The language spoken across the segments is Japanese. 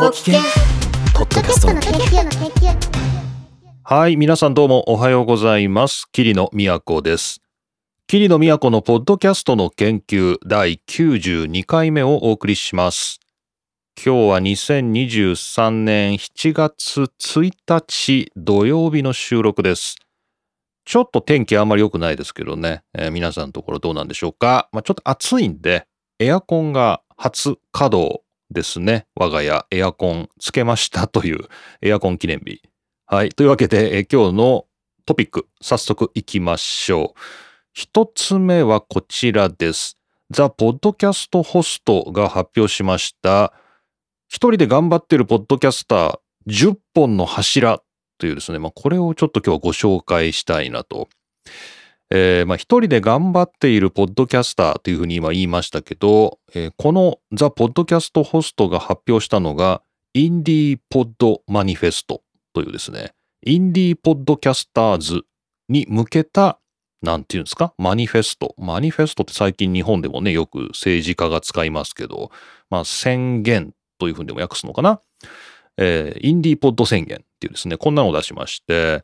ご機嫌ポッドキャストの研究の研究はい、皆さんどうもおはようございます。桐野都です。桐野都のポッドキャストの研究第92回目をお送りします。今日は2023年7月1日土曜日の収録です。ちょっと天気あんまり良くないですけどね、えー皆さんのところどうなんでしょうか。まあ、ちょっと暑いんで、エアコンが初稼働ですね。我が家エアコンつけましたというエアコン記念日。はい。というわけで、え今日のトピック、早速行きましょう。一つ目はこちらです。ザ・ポッドキャストホストが発表しました。一人で頑張ってるポッドキャスター10本の柱というですね、まあ、これをちょっと今日はご紹介したいなと。えーまあ、一人で頑張っているポッドキャスターというふうに今言いましたけど、えーこのザ・ポッドキャストホストが発表したのが、インディーポッドマニフェストというですね、インディーポッドキャスターズに向けた、なんていうんですか、マニフェスト。マニフェストって最近日本でもね、よく政治家が使いますけど、まあ宣言というふうにでも訳すのかな。えーインディーポッド宣言っていうですね、こんなのを出しまして、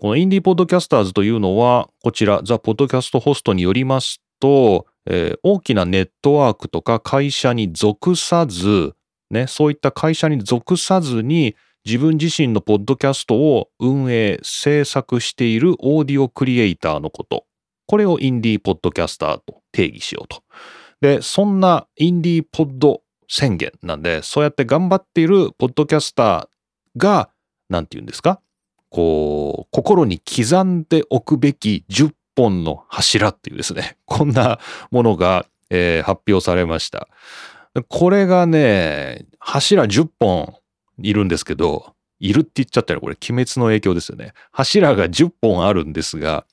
このインディーポッドキャスターズというのは、こちら、ザ・ポッドキャストホストによりますと、えー大きなネットワークとか会社に属さず、ね、そういった会社に属さずに、自分自身のポッドキャストを運営、制作しているオーディオクリエイターのこと。これをインディーポッドキャスターと定義しようと。で、そんなインディーポッド宣言なんで、そうやって頑張っているポッドキャスターが、なんて言うんですか？こう、心に刻んでおくべき10本の柱っていうですね、こんなものが、えー発表されました。これがね、柱10本いるんですけど、いるって言っちゃったらこれ鬼滅の影響ですよね。柱が10本あるんですが、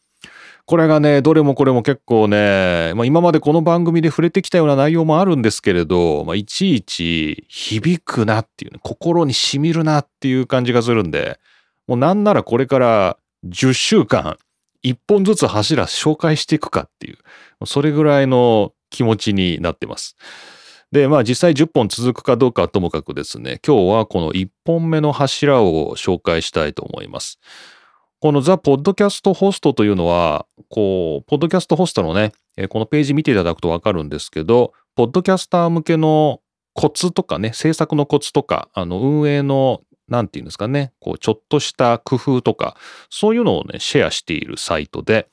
これがね、どれもこれも結構ね、まあ、今までこの番組で触れてきたような内容もあるんですけれど、まあ、いちいち響くなっていうね、心に染みるなっていう感じがするんで、もうなんならこれから10週間、1本ずつ柱紹介していくかっていう、それぐらいの気持ちになってます。で、まあ実際10本続くかどうかはともかくですね、今日はこの1本目の柱を紹介したいと思います。このザ・ポッドキャストホストというのは、こう、ポッドキャストホストのね、このページ見ていただくとわかるんですけど、ポッドキャスター向けのコツとかね、制作のコツとか、あの、運営の、なんていうんですかね、こう、ちょっとした工夫とか、そういうのをね、シェアしているサイトで、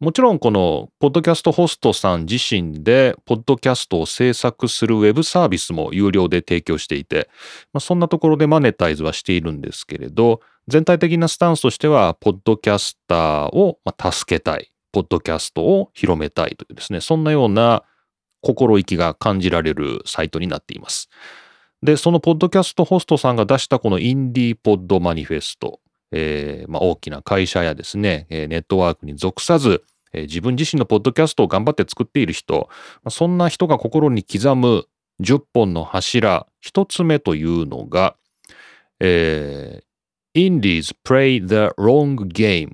もちろんこの、ポッドキャストホストさん自身で、ポッドキャストを制作するウェブサービスも有料で提供していて、まあ、そんなところでマネタイズはしているんですけれど、全体的なスタンスとしては、ポッドキャスターを助けたい、ポッドキャストを広めたいというですね、そんなような心意気が感じられるサイトになっています。で、そのポッドキャストホストさんが出したこのインディーポッドマニフェスト、えーまあ、大きな会社やですね、ネットワークに属さず、自分自身のポッドキャストを頑張って作っている人、そんな人が心に刻む10本の柱、一つ目というのが、えー Indies play the long game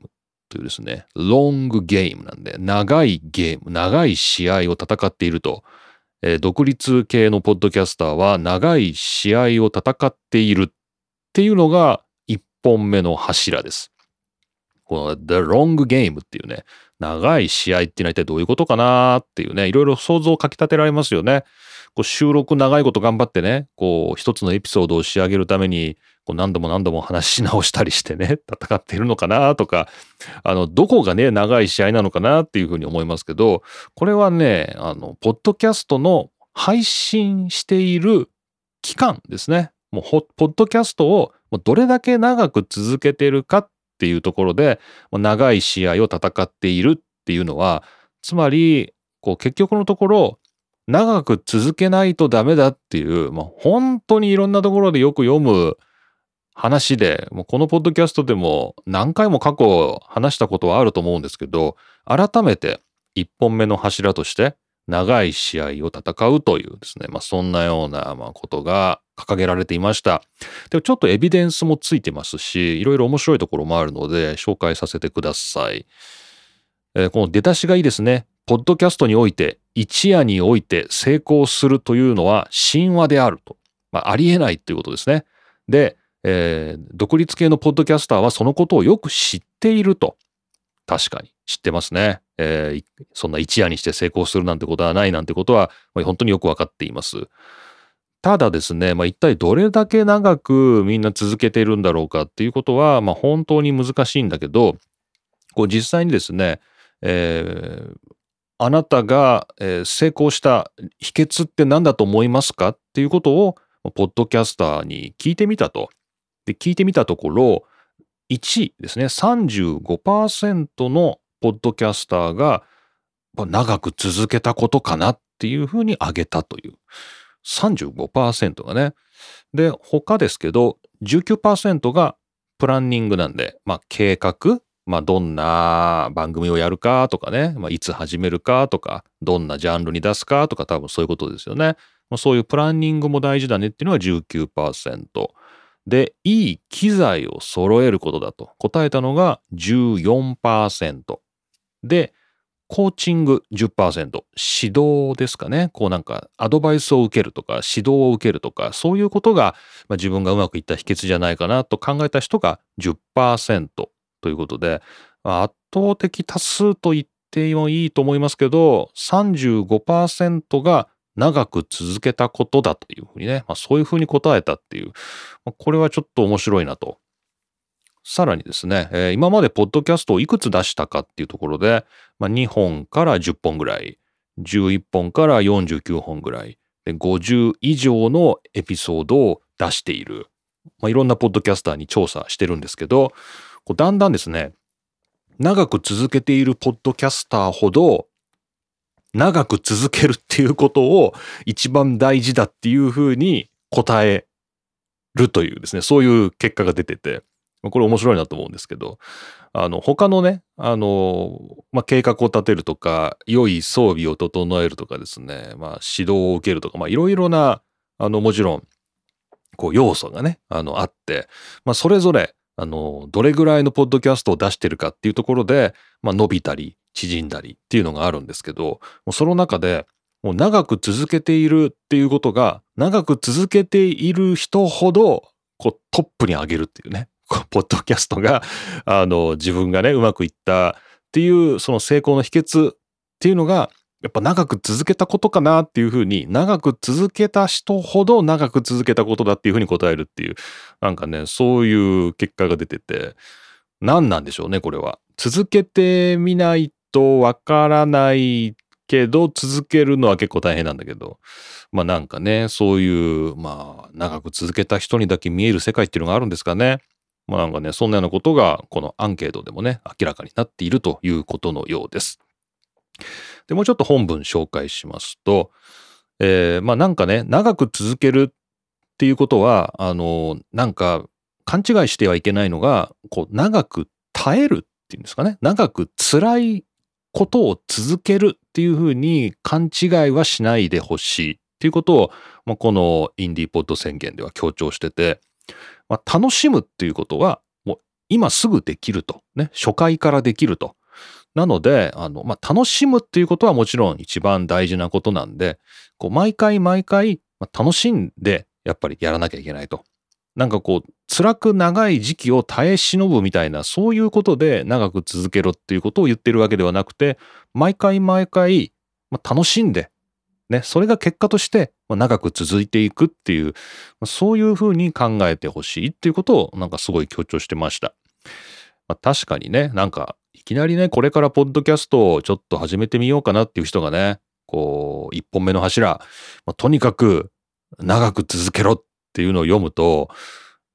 というですね、ロングゲームなんで、長いゲーム、長い試合を戦っていると、えー独立系のポッドキャスターは長い試合を戦っているっていうのが一本目の柱です。この The Long Game っていうね、長い試合っていうのは一体どういうことかなっていうね、いろいろ想像をかき立てられますよね。こう収録長いこと頑張ってね、こう一つのエピソードを仕上げるために、こう何度も何度も話し直したりしてね、戦っているのかなとか、あの、どこがね、長い試合なのかなっていうふうに思いますけど、これはね、あの、ポッドキャストの配信している期間ですね。もう、ポッドキャストをどれだけ長く続けてるかっっていうところで、長い試合を戦っているっていうのは、つまり、こう結局のところ、長く続けないとダメだっていう、まあ、本当にいろんなところでよく読む話で、もうこのポッドキャストでも何回も過去話したことはあると思うんですけど、改めて一本目の柱として長い試合を戦うというですね、まあそんなようなまあことが掲げられていました。でもちょっとエビデンスもついてますし、いろいろ面白いところもあるので紹介させてください。えーこの出だしがいいですね。ポッドキャストにおいて、一夜において成功するというのは神話であると。まあ、ありえないっていうことですね。で、えー、独立系のポッドキャスターはそのことをよく知っていると。確かに知ってますね。えー、そんな一夜にして成功するなんてことはないなんてことは、まあ、本当によくわかっています。ただですね、まあ、一体どれだけ長くみんな続けているんだろうかっていうことは、まあ、本当に難しいんだけど、こう実際にですね、えー、あなたが、成功した秘訣って何だと思いますかっていうことを、ポッドキャスターに聞いてみたと。で、聞いてみたところ、1位ですね、35%のポッドキャスターが長く続けたことかなっていうふうに挙げたという。35%がね。で、他ですけど、19%がプランニングなんで、まあ計画、まあどんな番組をやるかとかね、まあいつ始めるかとか、どんなジャンルに出すかとか多分そういうことですよね。そういうプランニングも大事だねっていうのが19%。で、いい機材を揃えることだと答えたのが14%。で、コーチング10%、指導ですかね。こうなんかアドバイスを受けるとか指導を受けるとかそういうことが、まあ、自分がうまくいった秘訣じゃないかなと考えた人が10%ということで、まあ、圧倒的多数と言ってもいいと思いますけど35%が長く続けたことだというふうにね、まあ、そういうふうに答えたっていう、まあ、これはちょっと面白いなと。さらにですね、えー、今までポッドキャストをいくつ出したかっていうところで、まあ、2本から10本ぐらい、11本から49本ぐらい、で50以上のエピソードを出している、まあ、いろんなポッドキャスターに調査してるんですけど、こうだんだんですね、長く続けているポッドキャスターほど長く続けるっていうことを一番大事だっていうふうに答えるというですね、そういう結果が出てて、これ面白いなと思うんですけど、あの、他のね、あの、まあ、計画を立てるとか、良い装備を整えるとかですね、まあ、指導を受けるとか、まあ、いろいろな、あの、もちろん、こう、要素がね、あの、あって、まあ、それぞれ、あの、どれぐらいのポッドキャストを出してるかっていうところで、まあ、伸びたり、縮んだりっていうのがあるんですけど、その中で、もう長く続けているっていうことが、長く続けている人ほど、こうトップに上げるっていうね、ポッドキャストが、あの、自分がね、うまくいったっていう、その成功の秘訣っていうのが、やっぱ長く続けたことかなっていうふうに、長く続けた人ほど長く続けたことだっていうふうに答えるっていう、なんかね、そういう結果が出てて、何なんでしょうね、これは。続けてみないとわからないけど、続けるのは結構大変なんだけど、まあなんかね、そういう、まあ長く続けた人にだけ見える世界っていうのがあるんですかね。まあなんかね、そんなようなことがこのアンケートでもね、明らかになっているということのようです。で、もうちょっと本文紹介しますと、えー、まあなんかね、長く続けるっていうことは、あの、なんか勘違いしてはいけないのが、こう長く耐えるっていうんですかね、長く辛いことを続けるっていうふうに勘違いはしないでほしいっていうことを、まあ、このインディーポッド宣言では強調してて、まあ、楽しむっていうことはもう今すぐできると。ね。初回からできると。なので、あの、まあ、楽しむっていうことはもちろん一番大事なことなんで、こう毎回毎回、ま、楽しんでやっぱりやらなきゃいけないと。なんかこう、辛く長い時期を耐え忍ぶみたいな、そういうことで長く続けろっていうことを言ってるわけではなくて、毎回毎回、まあ、楽しんで、ね、それが結果として長く続いていくっていう、そういうふうに考えてほしいっていうことをなんかすごい強調してました。まあ、確かにね、なんかいきなりね、これからポッドキャストをちょっと始めてみようかなっていう人がね、こう、一本目の柱、まあ、とにかく長く続けろっっていうのを読むと、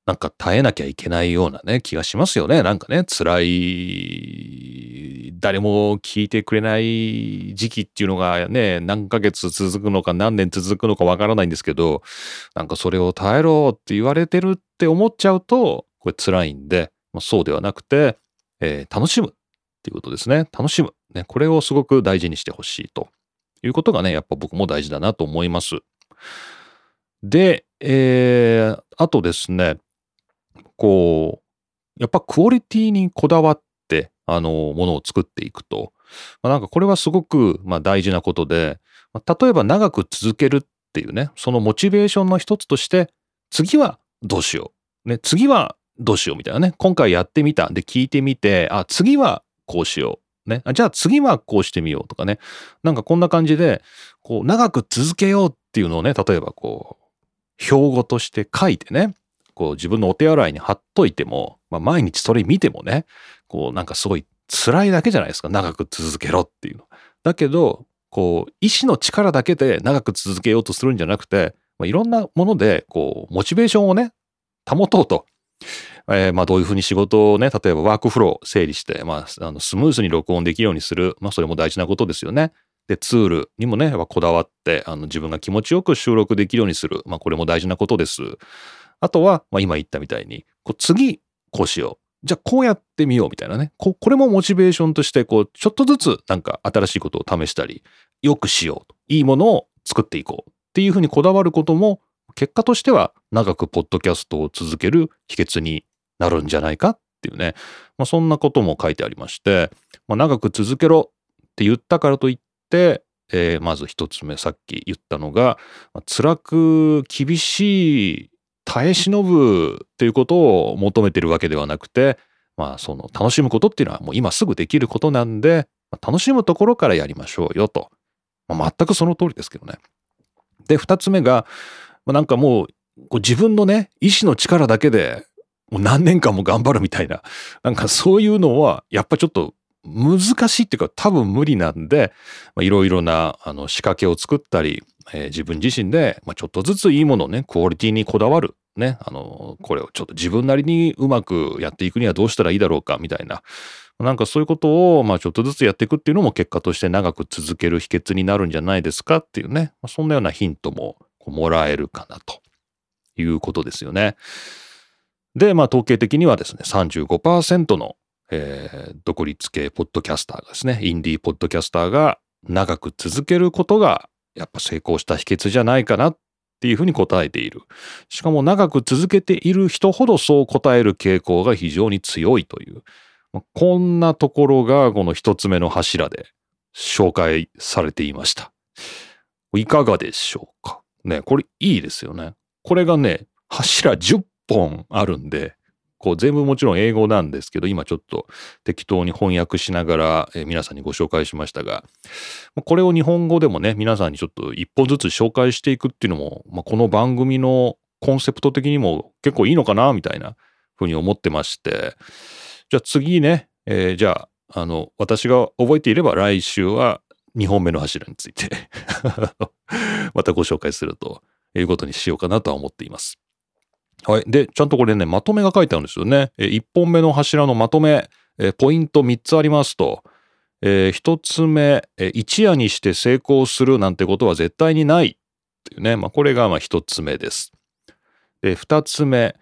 なんか耐えなきゃいけないようなね、気がしますよね。なんかね、辛い、誰も聞いてくれない時期っていうのがね、何ヶ月続くのか何年続くのかわからないんですけど、なんかそれを耐えろって言われてるって思っちゃうと、これ辛いんで、まあ、そうではなくて、えー、楽しむっていうことですね。楽しむ。ね、これをすごく大事にしてほしいということがね、やっぱ僕も大事だなと思います。で、えー、あとですね、こう、やっぱクオリティにこだわって、あの、ものを作っていくと、まあ、なんかこれはすごく、まあ、大事なことで、ま、例えば長く続けるっていうね、そのモチベーションの一つとして、次はどうしよう。ね、次はどうしようみたいなね。今回やってみた。で、聞いてみて、あ、次はこうしよう。ね。あじゃあ次はこうしてみようとかね。なんかこんな感じで、こう、長く続けようっていうのをね、例えばこう、標語として書いてね、こう自分のお手洗いに貼っといても、まあ、毎日それ見てもね、こうなんかすごい辛いだけじゃないですか。長く続けろっていうの。だけど、こう、意志の力だけで長く続けようとするんじゃなくて、まあ、いろんなもので、こう、モチベーションをね、保とうと。えーまあどういうふうに仕事をね、例えばワークフロー整理して、まあ、あのスムーズに録音できるようにする。まあそれも大事なことですよね。で、ツールにもね、こだわって、あの自分が気持ちよく収録できるようにする。まあこれも大事なことです。あとは、まあ今言ったみたいに、こう次、こうしよう。じゃあこうやってみようみたいなね。ここれもモチベーションとして、こう、ちょっとずつなんか新しいことを試したり、よくしよう。いいものを作っていこう。っていうふうにこだわることも、結果としては長くポッドキャストを続ける秘訣になるんじゃないかっていうね。まあそんなことも書いてありまして、まあ、長く続けろって言ったからといって、えーまず一つ目さっき言ったのが、ま辛く厳しい耐え忍ぶっていうことを求めてるわけではなくて、まあその楽しむことっていうのはもう今すぐできることなんで、ま楽しむところからやりましょうよと。まあ、全くその通りですけどね。で、二つ目が、まあなんかもうこう自分のね、意志の力だけでもう何年間も頑張るみたいな、なんかそういうのはやっぱちょっと難しいっていうか多分無理なんで、いろいろなあの仕掛けを作ったり、えー自分自身で、まあ、ちょっとずついいものをね、クオリティにこだわる。ね、あの、これをちょっと自分なりにうまくやっていくにはどうしたらいいだろうか、みたいな。なんかそういうことを、まあちょっとずつやっていくっていうのも結果として長く続ける秘訣になるんじゃないですかっていうね、まあ、そんなようなヒントももらえるかなということですよね。で、まあ統計的にはですね、35%の、えー独立系ポッドキャスターがですね、インディーポッドキャスターが長く続けることがやっぱ成功した秘訣じゃないかなっていうふうに答えている。しかも長く続けている人ほどそう答える傾向が非常に強いという。まあこんなところがこの一つ目の柱で紹介されていました。いかがでしょうかね、これいいですよね。これがね、柱10本あるんで、こう全部もちろん英語なんですけど、今ちょっと適当に翻訳しながら、え皆さんにご紹介しましたが、これを日本語でもね、皆さんにちょっと一本ずつ紹介していくっていうのも、まあ、この番組のコンセプト的にも結構いいのかな、みたいなふうに思ってまして、じゃあ次ね、えーじゃあ、あの、私が覚えていれば来週は2本目の柱について またご紹介するということにしようかなとは思っています。はい。で、ちゃんとこれね、まとめが書いてあるんですよね。え1本目の柱のまとめ、えポイント3つありますと、え1つ目、え一夜にして成功するなんてことは絶対にないっていうね。まあ、これがま1つ目です。で、2つ目、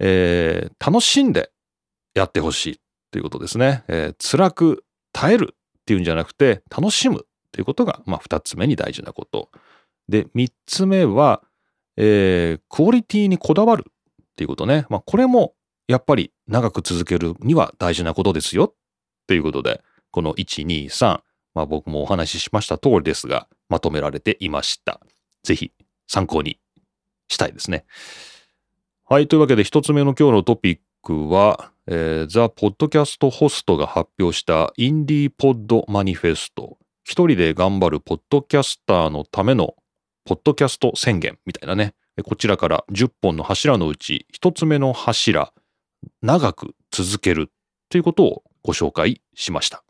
えー楽しんでやってほしいということですね。えー辛く耐えるっていうんじゃなくて、楽しむということが、まあ、2つ目に大事なこと。で、3つ目は、えークオリティにこだわるていうことね。まあ、これもやっぱり長く続けるには大事なことですよっていうことで、この1、2、3、まあ、僕もお話ししました通りですが、まとめられていました。ぜひ参考にしたいですね。はい。というわけで、一つ目の今日のトピックは、えー、ザ・ポッドキャストホストが発表したインディーポッドマニフェスト。一人で頑張るポッドキャスターのためのポッドキャスト宣言みたいなね。こちらから10本の柱のうち一つ目の柱、長く続けるということをご紹介しました。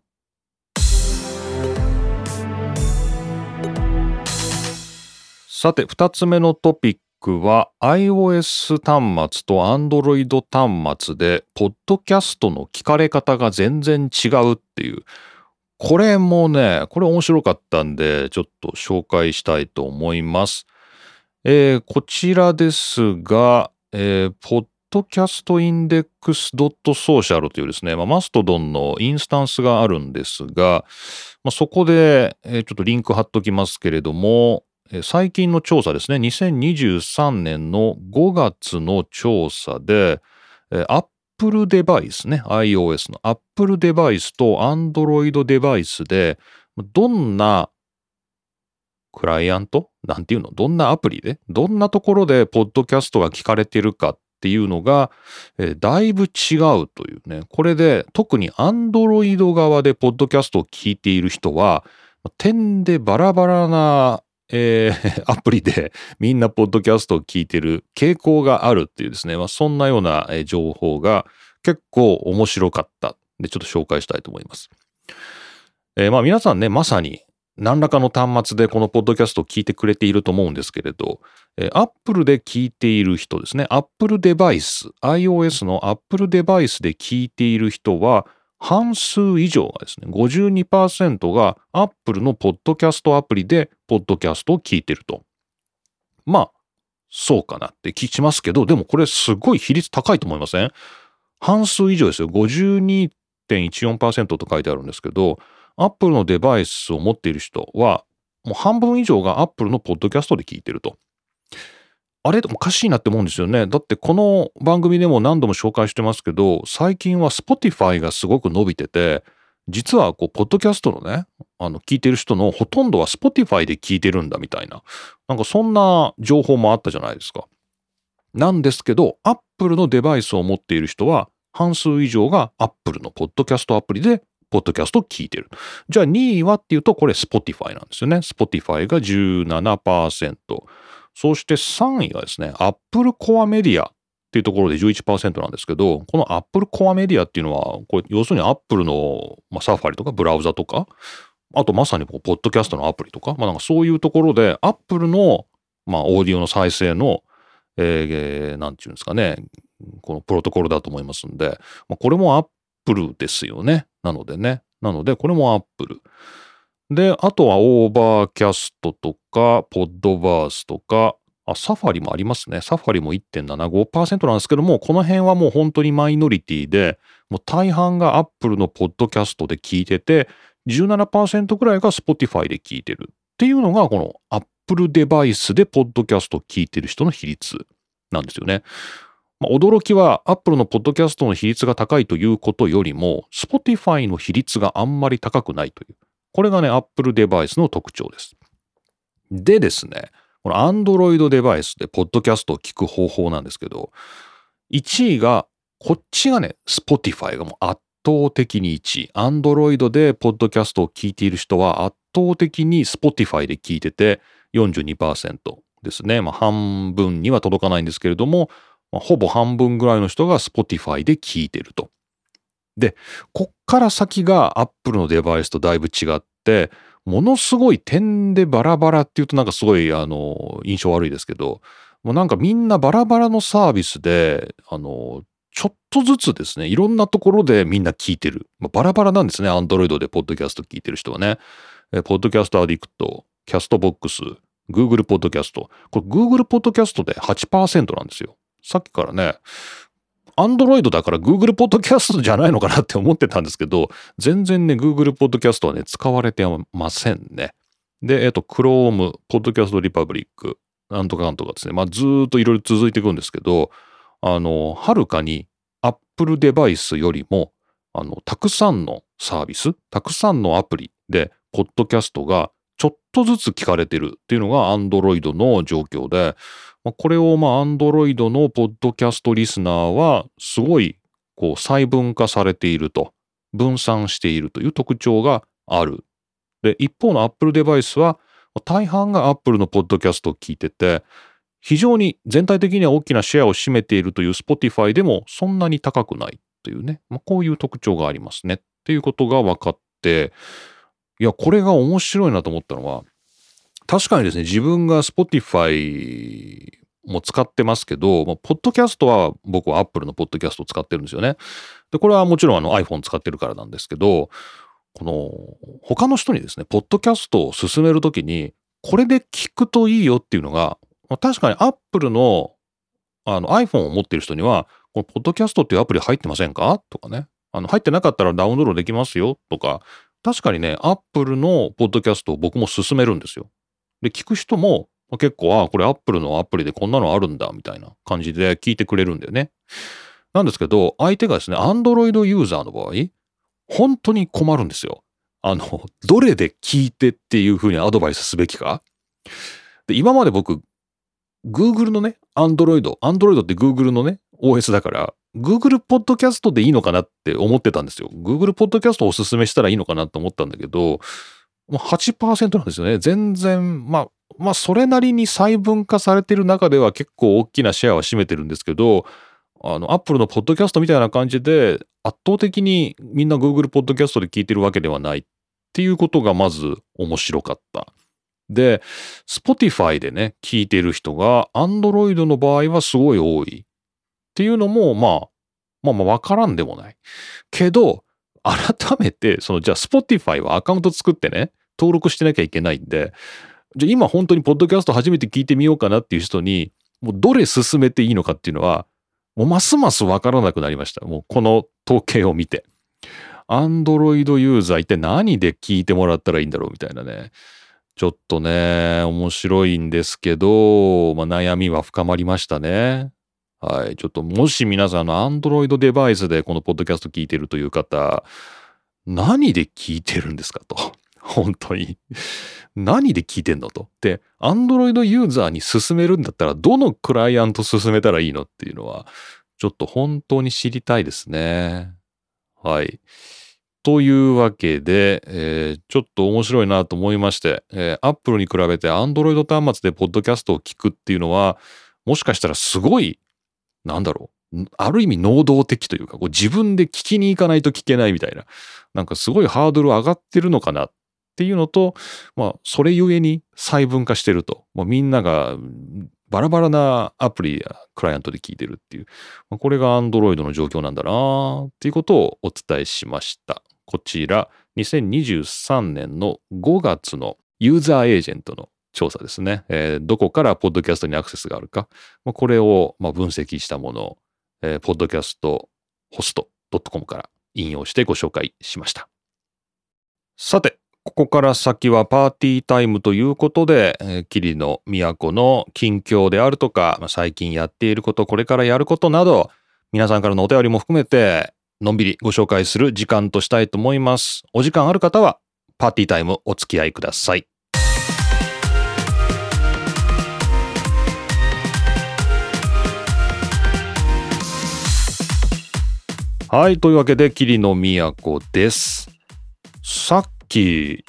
さて、二つ目のトピックは iOS 端末と Android 端末で、ポッドキャストの聞かれ方が全然違うっていう。これもね、これ面白かったんで、ちょっと紹介したいと思います。えーこちらですが、えー、ポッドキャストインデックスドットソーシャルというですね、まあ、マストドンのインスタンスがあるんですが、まあ、そこで、えーちょっとリンク貼っときますけれども、最近の調査ですね、2023年の5月の調査で、えー Apple デバイスね、iOS の Apple デバイスと Android デバイスで、どんなクライアント？なんていうの？どんなアプリで？どんなところでポッドキャストが聞かれてるかっていうのが、えーだいぶ違うというね。これで特に Android 側でポッドキャストを聞いている人は、点でバラバラな、えー アプリでみんなポッドキャストを聞いてる傾向があるっていうですね、まあ、そんなような情報が結構面白かった。で、ちょっと紹介したいと思います。えーまあ皆さんね、まさに何らかの端末でこのポッドキャストを聞いてくれていると思うんですけれど、えー Apple で聞いている人ですね、Apple デバイス、iOS の Apple デバイスで聞いている人は、半数以上がですね、52%が Apple のポッドキャストアプリでポッドキャストを聞いてると。まあ、そうかなって聞きますけど、でもこれすごい比率高いと思いません？半数以上ですよ。52.14%と書いてあるんですけど、Apple のデバイスを持っている人は、もう半分以上が Apple のポッドキャストで聞いてると。あれ？おかしいなって思うんですよね。だってこの番組でも何度も紹介してますけど、最近は Spotify がすごく伸びてて、実はこう、ポッドキャストのね、あの、聞いてる人のほとんどは Spotify で聞いてるんだみたいな、なんかそんな情報もあったじゃないですか。なんですけど、Apple のデバイスを持っている人は、半数以上が Apple のポッドキャストアプリで、ポッドキャストを聞いてる。じゃあ2位はっていうと、これ Spotify なんですよね。Spotify が17%。そして3位がですね、Apple Core Media っていうところで11%なんですけど、この Apple Core Media っていうのは、これ要するに Apple の、まあ、サファリとかブラウザとか、あとまさにこうポッドキャストのアプリとか、まあなんかそういうところで Apple の、まあオーディオの再生の、えー、なんていうんですかね、このプロトコルだと思いますんで、まあ、これも Apple ですよね。なのでね。なので、これも Apple。で、あとは Overcast とか、 Podverse とか、あ、 Safari もありますね。 Safari も1.75%なんですけども、この辺はもう本当にマイノリティで、もう大半が Apple のポッドキャストで聞いてて、17%くらいが Spotify で聞いてるっていうのが、この Apple デバイスでポッドキャストを聞いてる人の比率なんですよね。まあ、驚きは Apple のポッドキャストの比率が高いということよりも、Spotify の比率があんまり高くないという。これがね、Apple デバイスの特徴です。でですね、この Android デバイスでポッドキャストを聞く方法なんですけど、1位が、こっちがね、Spotify がもう圧倒的に1位。Android でポッドキャストを聞いている人は圧倒的に Spotify で聞いてて42%ですね。まあ半分には届かないんですけれども、まあほぼ半分ぐらいの人が Spotify で聞いてると。で、こっから先が Apple のデバイスとだいぶ違って、ものすごい点でバラバラっていうとなんかすごいあの印象悪いですけど、もうなんかみんなバラバラのサービスで、あの、ちょっとずつですね、いろんなところでみんな聞いてる。まあ、バラバラなんですね、Android でポッドキャスト聞いてる人はね。えポッドキャストアディクト、キャストボックス、Google ポッドキャスト。これ Google ポッドキャストで8%なんですよ。さっきからね、Android だから Google ポッドキャストじゃないのかなって思ってたんですけど、全然ね、Google ポッドキャストはね、使われてませんね。で、えっと、Chrome、ポッドキャストリパブリック、なんとかなんとかですね。まあ、ずっといろいろ続いていくんですけど、あの、はるかに Apple デバイスよりも、あの、たくさんのサービス、たくさんのアプリで、ポッドキャストがちょっとずつ聞かれてるっていうのが Android の状況で、まあこれをまあ Android のポッドキャストリスナーはすごいこう細分化されていると、分散しているという特徴がある。で、一方の Apple デバイスは大半が Apple のポッドキャストを聞いてて、非常に全体的には大きなシェアを占めているという Spotify でもそんなに高くないというね、まあ、こういう特徴がありますね。っていうことが分かって、いや、これが面白いなと思ったのは、確かにですね、自分が Spotify も使ってますけど、まあ、ポッドキャストは僕は Apple のポッドキャストを使ってるんですよね。で、これはもちろんあの iPhone 使ってるからなんですけど、この他の人にですね、ポッドキャストを進めるときに、これで聞くといいよっていうのが、まあ確かに Apple のあの iPhone を持ってる人には、このポッドキャストっていうアプリ入ってませんか？とかね。あの入ってなかったらダウンロードできますよ？とか、確かにね、Apple のポッドキャストを僕も勧めるんですよ。で、聞く人も結構、ああ、これ Apple のアプリでこんなのあるんだ、みたいな感じで聞いてくれるんだよね。なんですけど、相手がですね、Android ユーザーの場合、本当に困るんですよ。あの、どれで聞いてっていうふうにアドバイスすべきか。で、今まで僕、Google のね、Android、Android って Google のね、OS だから、Google Podcast でいいのかなって思ってたんですよ。Google Podcast をおすすめしたらいいのかなと思ったんだけど、8%なんですよね。全然、まあ、まあ、それなりに細分化されてる中では結構大きなシェアは占めてるんですけど、あの、Apple のポッドキャストみたいな感じで、圧倒的にみんな Google ポッドキャストで聞いてるわけではないっていうことがまず面白かった。で、Spotify でね、聞いてる人が Android の場合はすごい多い。っていうのも、まあ、まあまあわからんでもない。けど、改めて、その、じゃあ Spotify はアカウント作ってね、登録してなきゃいけないんで、じゃあ今本当にポッドキャスト初めて聞いてみようかなっていう人に、もうどれ進めていいのかっていうのは、もうますますわからなくなりました。もうこの統計を見て。アンドロイドユーザー一体何で聞いてもらったらいいんだろうみたいなね。ちょっとね、面白いんですけど、まあ、悩みは深まりましたね。はい。ちょっともし皆さんのアンドロイドデバイスでこのポッドキャスト聞いてるという方、何で聞いてるんですかと。本当に。何で聞いてんのと。で、アンドロイドユーザーに勧めるんだったら、どのクライアント勧めたらいいのっていうのは、ちょっと本当に知りたいですね。はい。というわけで、えー、ちょっと面白いなと思いまして、えー、Apple に比べて Android 端末でポッドキャストを聞くっていうのは、もしかしたらすごい、なんだろう、ある意味能動的というか、こう自分で聞きに行かないと聞けないみたいな、なんかすごいハードル上がってるのかなっっていうのと、まあ、それゆえに細分化してると、もうみんながバラバラなアプリやクライアントで聞いてるっていう、まあ、これが Android の状況なんだなっていうことをお伝えしました。こちら、2023年の5月のユーザーエージェントの調査ですね。えー、どこからポッドキャストにアクセスがあるか。まあ、これをま分析したものを、えー、ポッドキャストホスト .com から引用してご紹介しました。さて、ここから先はパーティータイムということで、えー、霧の都の近況であるとか、まあ、最近やっていること、これからやることなど、皆さんからのお便りも含めて、のんびりご紹介する時間としたいと思います。お時間ある方は、パーティータイムお付き合いください。はい。というわけで、霧の都です。さっき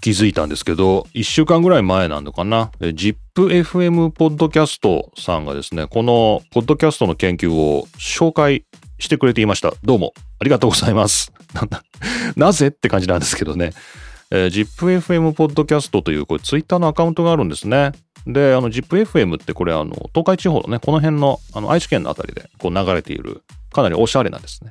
気づいたんですけど、1週間ぐらい前なのかな？ZIPFM ポッドキャストさんがですね、このポッドキャストの研究を紹介してくれていました。どうもありがとうございます。なぜって感じなんですけどね。えー、ZIPFM ポッドキャストというこれツイッターのアカウントがあるんですね。で、あの ZIPFM ってこれあの東海地方のね、この辺のあの愛知県のあたりでこう流れているかなりおしゃれなんですね。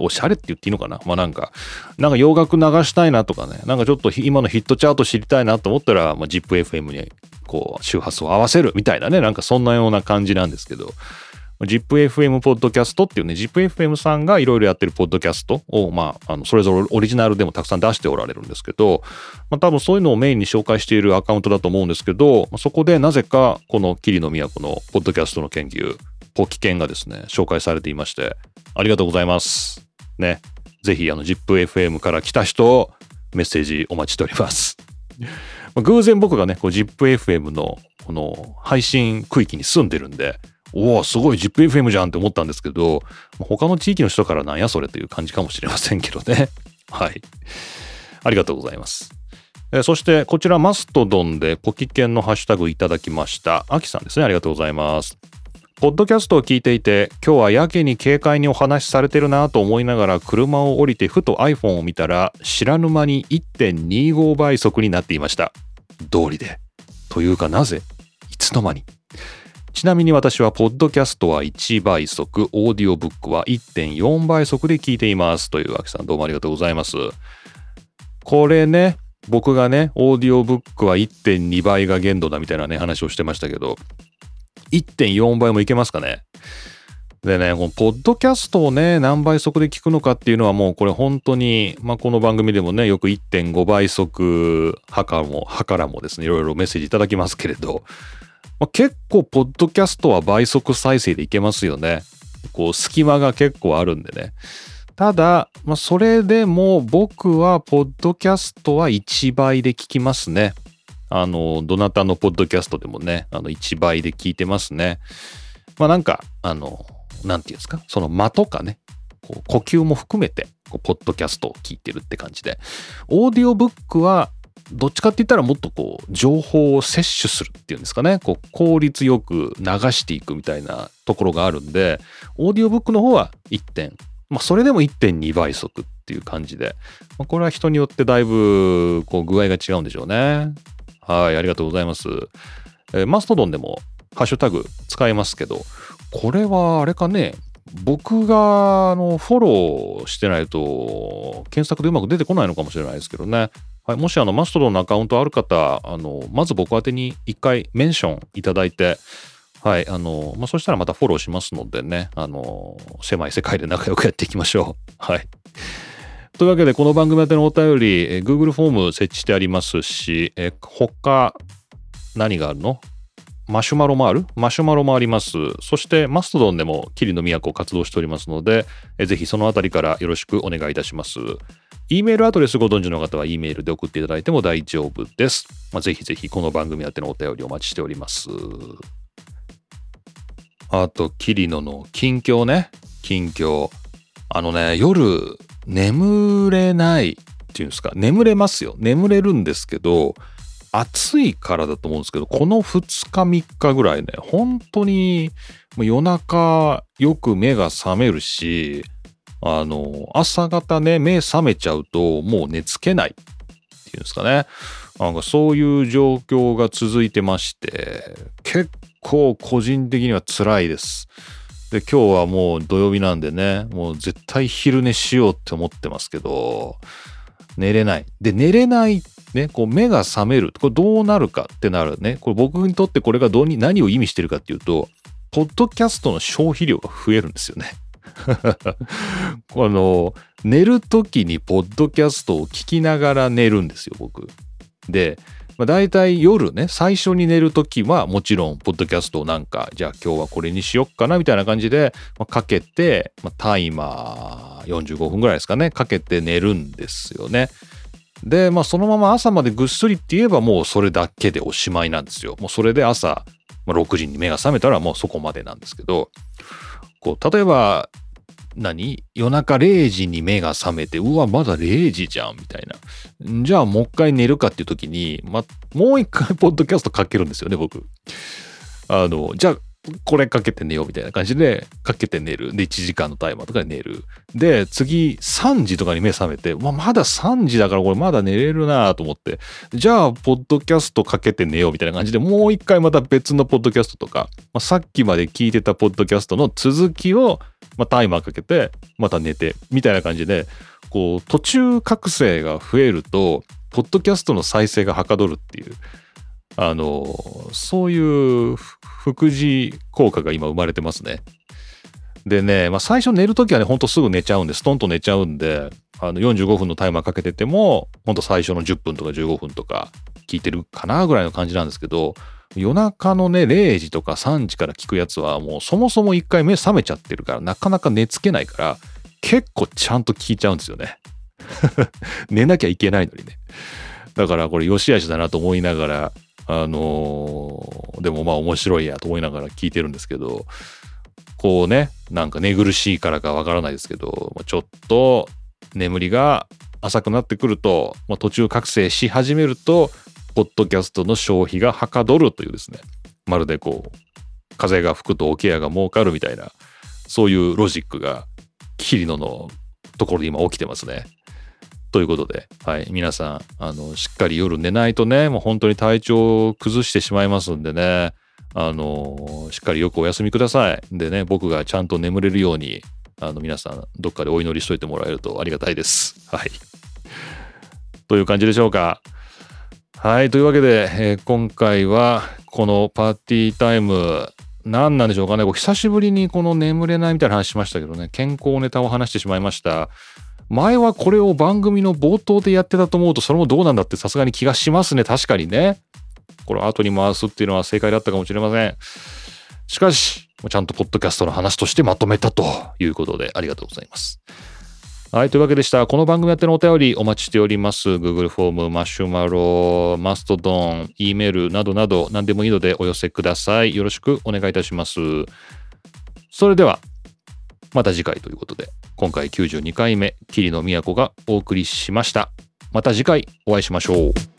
おしゃれって言っていいのかな？まあなんか、なんか洋楽流したいなとかね、なんかちょっと今のヒットチャート知りたいなと思ったら、まあ、ZIPFM にこう周波数を合わせるみたいなね、なんかそんなような感じなんですけど、ZIPFM ポッドキャストっていうね、ZIPFM さんがいろいろやってるポッドキャストを、まあ、あの、それぞれオリジナルでもたくさん出しておられるんですけど、まあ多分そういうのをメインに紹介しているアカウントだと思うんですけど、そこでなぜかこの霧の都のポッドキャストの研究、ポキケンがですね、紹介されていまして、ありがとうございます。ね。ぜひ、あの、ZIPFM から来た人、メッセージお待ちしております。偶然僕がね、ZIPFM のこの配信区域に住んでるんで、おお、すごい ZIPFM じゃんって思ったんですけど、他の地域の人からなんやそれという感じかもしれませんけどね。はい。ありがとうございます。えそして、こちらマストドンでポキケンのハッシュタグいただきました。アキさんですね。ありがとうございます。ポッドキャストを聞いていて、今日はやけに軽快にお話しされてるなと思いながら車を降りてふと iPhone を見たら、知らぬ間に1.25倍速になっていました。道理で。というかなぜ？いつの間に？ちなみに私は、ポッドキャストは1倍速、オーディオブックは1.4倍速で聞いています。というわけさん、どうもありがとうございます。これね、僕がね、オーディオブックは1.2倍が限度だみたいなね、話をしてましたけど、1.4倍もいけますかねでね、このポッドキャストをね、何倍速で聞くのかっていうのはもうこれ本当に、まあ、この番組でもね、よく1.5倍速派からも、派からもですね、いろいろメッセージいただきますけれど、まあ、結構、ポッドキャストは倍速再生でいけますよね。こう、隙間が結構あるんでね。ただ、まあ、それでも僕は、ポッドキャストは1倍で聞きますね。あの、どなたのポッドキャストでもね、あの、1倍で聞いてますね。まあなんか、あの、なんていうんですか、その間とかね、こう呼吸も含めて、ポッドキャストを聞いてるって感じで、オーディオブックは、どっちかって言ったらもっとこう、情報を摂取するっていうんですかね、こう、効率よく流していくみたいなところがあるんで、オーディオブックの方は1点、まあそれでも1.2倍速っていう感じで、まあ、これは人によってだいぶ、こう、具合が違うんでしょうね。はい、ありがとうございます。えーマストドンでもハッシュタグ使えますけど、これはあれかね、僕があのフォローしてないと検索でうまく出てこないのかもしれないですけどね。はい、もしあのマストドンのアカウントある方、あのまず僕宛てに一回メンションいただいて、はい、あの、まあ、そしたらまたフォローしますのでね、あの、狭い世界で仲良くやっていきましょう。はい。というわけで、この番組宛てのお便り、えー Google フォーム設置してありますし、えー他、何があるの？マシュマロもある？マシュマロもあります。そして、マストドンでも霧の都活動しておりますので、えーぜひそのあたりからよろしくお願いいたします。E メールアドレスご存知の方は E メールで送っていただいても大丈夫です。まあ、ぜひぜひこの番組宛てのお便りお待ちしております。あと、霧野の近況ね。近況。あのね、夜、眠れないっていうんですか、眠れますよ。眠れるんですけど、暑いからだと思うんですけど、この2日3日ぐらいね、本当に夜中よく目が覚めるし、あの、朝方ね、目覚めちゃうともう寝つけないっていうんですかね。なんかそういう状況が続いてまして、結構個人的には辛いです。で、今日はもう土曜日なんでね、もう絶対昼寝しようって思ってますけど、寝れない。で、寝れない、ね、こう目が覚める。これどうなるかってなるね。これ僕にとってこれがどうに何を意味してるかっていうと、ポッドキャストの消費量が増えるんですよね。あの、寝るときにポッドキャストを聞きながら寝るんですよ、僕。で、まあ、大体夜ね、最初に寝るときはもちろん、ポッドキャストをなんか、じゃあ今日はこれにしよっかな、みたいな感じで、まあ、かけて、まあ、タイマー45分ぐらいですかね、かけて寝るんですよね。で、まあそのまま朝までぐっすりって言えばもうそれだけでおしまいなんですよ。もうそれで朝、まあ、6時に目が覚めたらもうそこまでなんですけど、こう、例えば、何？夜中0時に目が覚めて、うわ、まだ0時じゃんみたいな。じゃあもう一回寝るかっていう時に、ま、もう一回ポッドキャストかけるんですよね、僕。あの、じゃあ、これかけて寝ようみたいな感じで、かけて寝る。で、1時間のタイマーとかで寝る。で、次、3時とかに目覚めて、まあ、まだ3時だからこれまだ寝れるなと思って、じゃあ、ポッドキャストかけて寝ようみたいな感じで、もう一回また別のポッドキャストとか、まあ、さっきまで聞いてたポッドキャストの続きを、まあ、タイマーかけて、また寝て、みたいな感じで、こう、途中覚醒が増えると、ポッドキャストの再生がはかどるっていう、あの、そういう副次効果が今生まれてますね。でね、まあ、最初寝るときはね、ほんとすぐ寝ちゃうんで、ストンと寝ちゃうんで、あの45分のタイマーかけてても、ほんと最初の10分とか15分とか聞いてるかなぐらいの感じなんですけど、夜中のね、0時とか3時から聞くやつは、もうそもそも一回目覚めちゃってるから、なかなか寝つけないから、結構ちゃんと聞いちゃうんですよね。寝なきゃいけないのにね。だからこれ良し悪しだなと思いながら、あのーでもまあ面白いやと思いながら聞いてるんですけど、こうね、なんか寝苦しいからかわからないですけど、ちょっと眠りが浅くなってくると、まあ、途中覚醒し始めると、ポッドキャストの消費がはかどるというですね、まるでこう、風が吹くと桶屋が儲かるみたいな、そういうロジックが、桐野のところで今起きてますね。ということで、はい、皆さん、あの、しっかり夜寝ないとね、もう本当に体調を崩してしまいますんでね、あの、しっかりよくお休みください。でね、僕がちゃんと眠れるように、あの、皆さん、どっかでお祈りしといてもらえるとありがたいです。はい。という感じでしょうか。はい、というわけで、えー今回は、このパーティータイム、何なんでしょうかね。久しぶりにこの眠れないみたいな話しましたけどね、健康ネタを話してしまいました。前はこれを番組の冒頭でやってたと思うとそれもどうなんだってさすがに気がしますね確かにねこれ後に回すっていうのは正解だったかもしれませんしかしちゃんとポッドキャストの話としてまとめたということでありがとうございますはい、というわけでした。この番組宛てのお便りお待ちしております。Google フォーム、マシュマロ、マストドン、E メールなどなど何でもいいのでお寄せください。よろしくお願いいたします。それでは。また次回ということで、今回92回目、霧の都がお送りしました。また次回お会いしましょう。